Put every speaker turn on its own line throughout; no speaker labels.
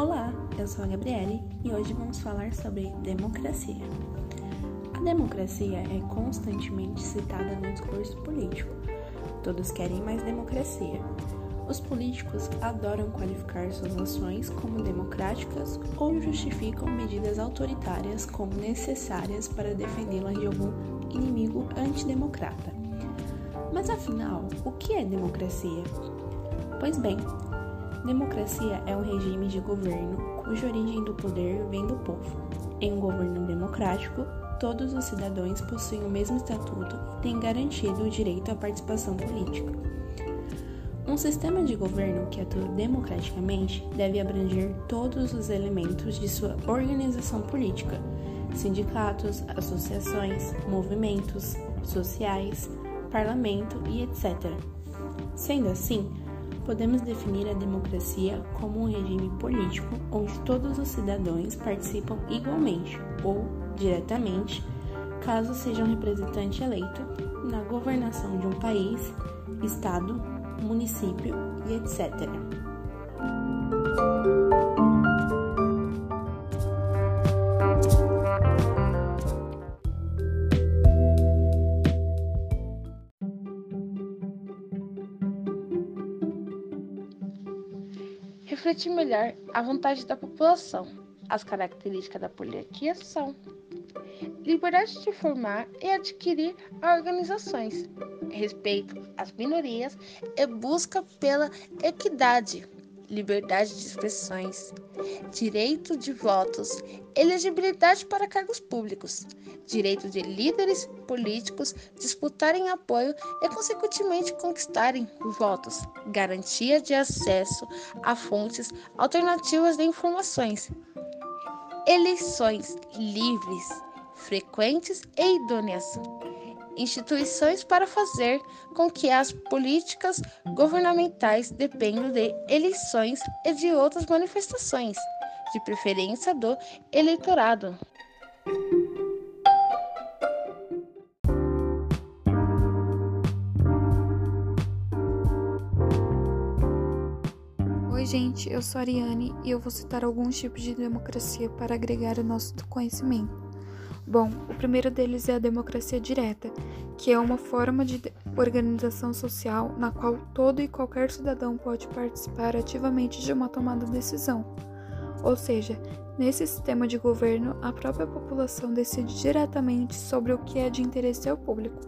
Olá, eu sou a Gabriele e hoje vamos falar sobre democracia. A democracia é constantemente citada no discurso político. Todos querem mais democracia. Os políticos adoram qualificar suas ações como democráticas ou justificam medidas autoritárias como necessárias para defendê-las de algum inimigo antidemocrata. Mas afinal, o que é democracia? Pois bem, democracia é um regime de governo cuja origem do poder vem do povo. Em um governo democrático, todos os cidadãos possuem o mesmo estatuto e têm garantido o direito à participação política. Um sistema de governo que atua democraticamente deve abranger todos os elementos de sua organização política, sindicatos, associações, movimentos sociais, parlamento e etc. Sendo assim, podemos definir a democracia como um regime político onde todos os cidadãos participam igualmente ou diretamente, caso seja um representante eleito, na governação de um país, estado, município e etc.
Refletir melhor a vontade da população. As características da poliarquia são liberdade de formar e adquirir organizações, respeito às minorias e busca pela equidade, liberdade de expressões, direito de votos, elegibilidade para cargos públicos, direito de líderes políticos disputarem apoio e, consequentemente, conquistarem votos, garantia de acesso a fontes alternativas de informações, eleições livres, frequentes e idôneas instituições para fazer com que as políticas governamentais dependam de eleições e de outras manifestações, de preferência do eleitorado.
Oi, gente, eu sou a Ariane e eu vou citar alguns tipos de democracia para agregar o nosso conhecimento. Bom, o primeiro deles é a democracia direta, que é uma forma de organização social na qual todo e qualquer cidadão pode participar ativamente de uma tomada de decisão. Ou seja, nesse sistema de governo, a própria população decide diretamente sobre o que é de interesse ao público.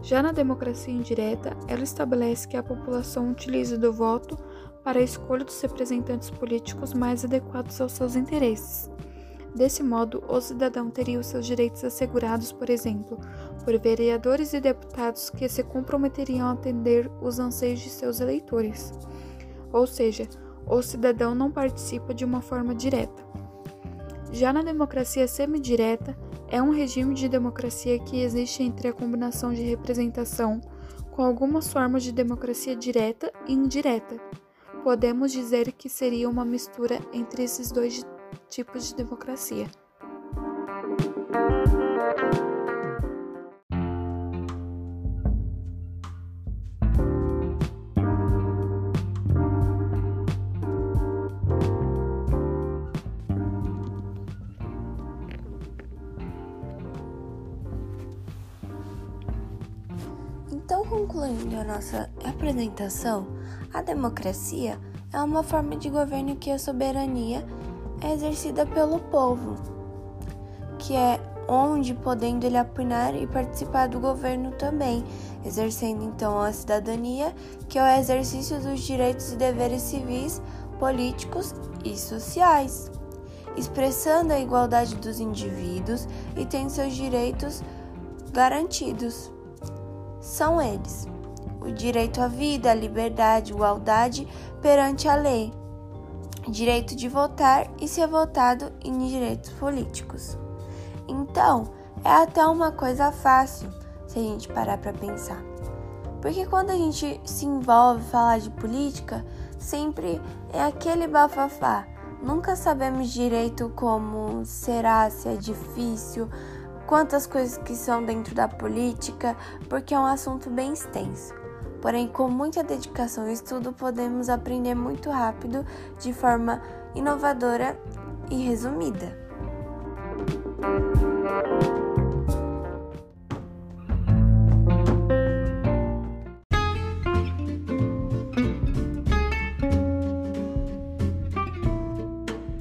Já na democracia indireta, ela estabelece que a população utiliza do voto para a escolha dos representantes políticos mais adequados aos seus interesses. Desse modo, o cidadão teria os seus direitos assegurados, por exemplo, por vereadores e deputados que se comprometeriam a atender os anseios de seus eleitores. Ou seja, o cidadão não participa de uma forma direta. Já na democracia semidireta, é um regime de democracia que existe entre a combinação de representação com algumas formas de democracia direta e indireta. Podemos dizer que seria uma mistura entre esses dois tipos de democracia.
Então, concluindo a nossa apresentação, a democracia é uma forma de governo que a soberania é exercida pelo povo, que é onde podendo ele apinar e participar do governo também, exercendo então a cidadania, que é o exercício dos direitos e deveres civis, políticos e sociais, expressando a igualdade dos indivíduos e tendo seus direitos garantidos. São eles: o direito à vida, à liberdade, igualdade perante a lei direito de votar e ser votado em direitos políticos. Então, é até uma coisa fácil se a gente parar para pensar. Porque quando a gente se envolve falar de política, sempre é aquele bafafá. Nunca sabemos direito como será, se é difícil, quantas coisas que são dentro da política, porque é um assunto bem extenso. Porém, com muita dedicação e estudo, podemos aprender muito rápido, de forma inovadora e resumida.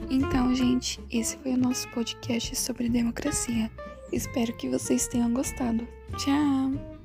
Então, gente, esse foi o nosso podcast sobre democracia. Espero que vocês tenham gostado. Tchau!